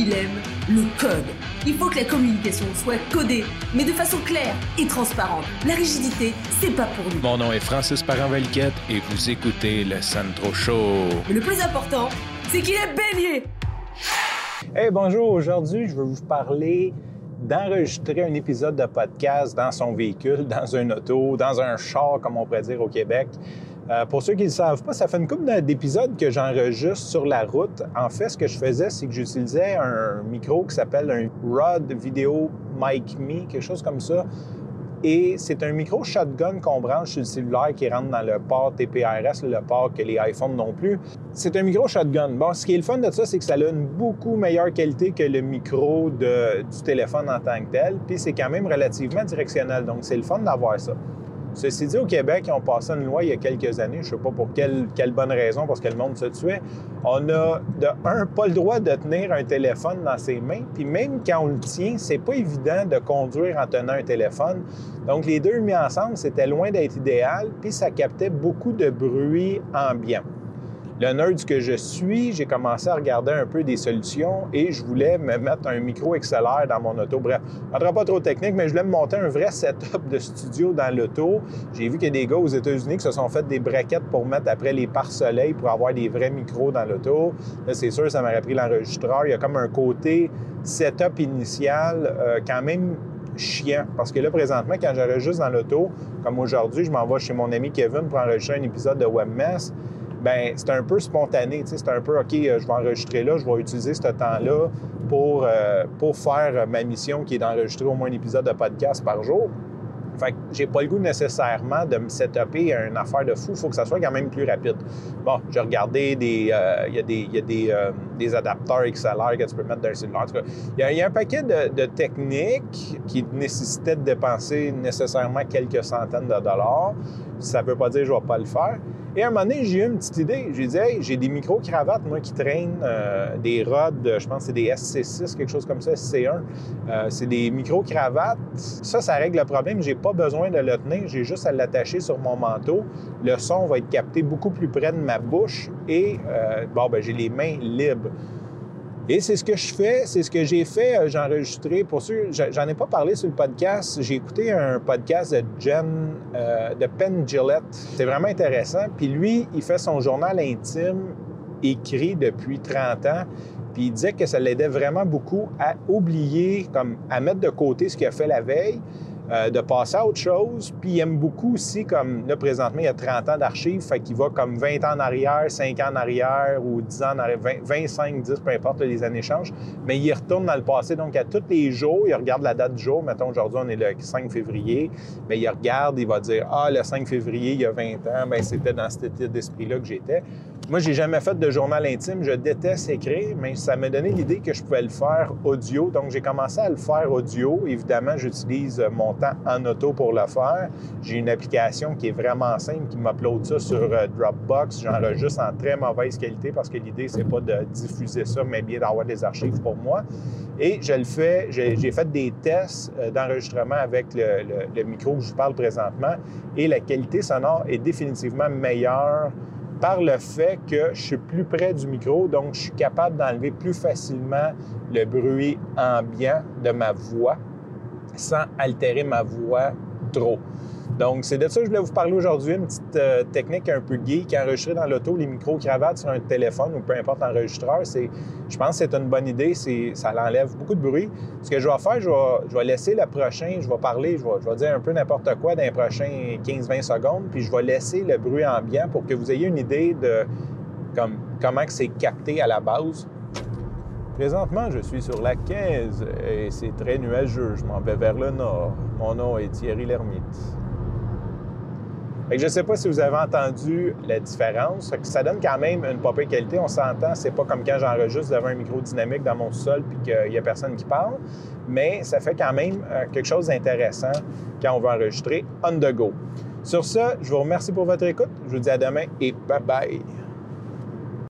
il aime le code. Il faut que la communication soit codée, mais de façon claire et transparente. La rigidité, c'est pas pour nous. Mon nom est Francis Parent-Valquette et vous écoutez le Sandro Show. Mais le plus important, c'est qu'il est bélier. Hey, bonjour. Aujourd'hui, je veux vous parler d'enregistrer un épisode de podcast dans son véhicule, dans un auto, dans un char, comme on pourrait dire au Québec. Euh, pour ceux qui ne le savent pas, ça fait une couple d'épisodes que j'enregistre sur la route. En fait, ce que je faisais, c'est que j'utilisais un micro qui s'appelle un Rode Video Mic Me, quelque chose comme ça. Et c'est un micro shotgun qu'on branche sur le cellulaire qui rentre dans le port TPRS, le port que les iPhones non plus. C'est un micro shotgun. Bon, ce qui est le fun de ça, c'est que ça a une beaucoup meilleure qualité que le micro du téléphone en tant que tel. Puis c'est quand même relativement directionnel. Donc c'est le fun d'avoir ça. Ceci dit, au Québec, ils ont passé une loi il y a quelques années, je ne sais pas pour quelle, bonne raison, parce que le monde se tuait. On a, de un, pas le droit de tenir un téléphone dans ses mains, puis même quand on le tient, c'est pas évident de conduire en tenant un téléphone. Donc, les deux mis ensemble, c'était loin d'être idéal, puis ça captait beaucoup de bruit ambiant le nerd que je suis, j'ai commencé à regarder un peu des solutions et je voulais me mettre un micro XLR dans mon auto. Bref, ne pas trop technique, mais je voulais me monter un vrai setup de studio dans l'auto. J'ai vu qu'il y a des gars aux États-Unis qui se sont fait des braquettes pour mettre après les pare-soleil pour avoir des vrais micros dans l'auto. Là, c'est sûr, ça m'aurait pris l'enregistreur. Il y a comme un côté setup initial euh, quand même chiant. Parce que là, présentement, quand j'enregistre dans l'auto, comme aujourd'hui, je m'en vais chez mon ami Kevin pour enregistrer un épisode de WebMess ben c'est un peu spontané. C'est un peu, OK, euh, je vais enregistrer là, je vais utiliser ce temps-là pour, euh, pour faire ma mission qui est d'enregistrer au moins un épisode de podcast par jour. Fait que j'ai pas le goût nécessairement de me setuper une affaire de fou. Il faut que ça soit quand même plus rapide. Bon, j'ai regardé des. Euh, il y a, des, y a des, des, adapteurs XLR que tu peux mettre dans cellulaire. Il y, a un paquet de, de, techniques qui nécessitaient de dépenser nécessairement quelques centaines de dollars. Ça veut pas dire que je vais pas le faire. Et à un moment donné, j'ai eu une petite idée. J'ai dit, hey, j'ai des micro-cravates, moi, qui traînent euh, des rods, je pense que c'est des SC6, quelque chose comme ça, SC1. Euh, c'est des micro-cravates. Ça, ça règle le problème. J'ai pas besoin de le tenir. J'ai juste à l'attacher sur mon manteau. Le son va être capté beaucoup plus près de ma bouche et, euh, bon, ben, j'ai les mains libres. Et c'est ce que je fais, c'est ce que j'ai fait. Euh, j'ai enregistré, pour ceux, j'en ai pas parlé sur le podcast. J'ai écouté un podcast de Jen, euh, de Penn Gillette. C'est vraiment intéressant. Puis lui, il fait son journal intime écrit depuis 30 ans. Puis il disait que ça l'aidait vraiment beaucoup à oublier, comme à mettre de côté ce qu'il a fait la veille, euh, de passer à autre chose. Puis il aime beaucoup aussi, comme là, présentement, il y a 30 ans d'archives, fait qu'il va comme 20 ans en arrière, 5 ans en arrière ou 10 ans en arrière, 25, 10, peu importe, les années changent. Mais il retourne dans le passé. Donc, à tous les jours, il regarde la date du jour. Mettons, aujourd'hui, on est le 5 février. Mais il regarde, il va dire Ah, le 5 février, il y a 20 ans, bien, c'était dans cet état d'esprit-là que j'étais. Moi, j'ai jamais fait de journal intime. Je déteste écrire, mais ça m'a donné l'idée que je pouvais le faire audio. Donc, j'ai commencé à le faire audio. Évidemment, j'utilise mon temps en auto pour le faire. J'ai une application qui est vraiment simple qui m'upload ça sur euh, Dropbox. J'enregistre en très mauvaise qualité parce que l'idée, c'est pas de diffuser ça, mais bien d'avoir des archives pour moi. Et je le fais, j'ai fait des tests euh, d'enregistrement avec le, micro que je parle présentement et la qualité sonore est définitivement meilleure par le fait que je suis plus près du micro, donc je suis capable d'enlever plus facilement le bruit ambiant de ma voix sans altérer ma voix trop. Donc, c'est de ça que je voulais vous parler aujourd'hui, une petite euh, technique un peu geek, enregistrer dans l'auto les micro-cravates sur un téléphone ou peu importe l'enregistreur. Je pense que c'est une bonne idée, ça l'enlève beaucoup de bruit. Ce que je vais faire, je vais, je vais laisser le prochain, je vais parler, je vais, je vais dire un peu n'importe quoi dans les prochains 15-20 secondes, puis je vais laisser le bruit ambiant pour que vous ayez une idée de comme, comment c'est capté à la base. Présentement, je suis sur la 15 et c'est très nuageux. Je m'en vais vers le nord. Mon nom est Thierry Lhermitte je ne sais pas si vous avez entendu la différence. Ça donne quand même une pas qualité. On s'entend, c'est pas comme quand j'enregistre devant un micro dynamique dans mon sol puis qu'il n'y a personne qui parle. Mais ça fait quand même euh, quelque chose d'intéressant quand on veut enregistrer on the go. Sur ce, je vous remercie pour votre écoute. Je vous dis à demain et bye bye.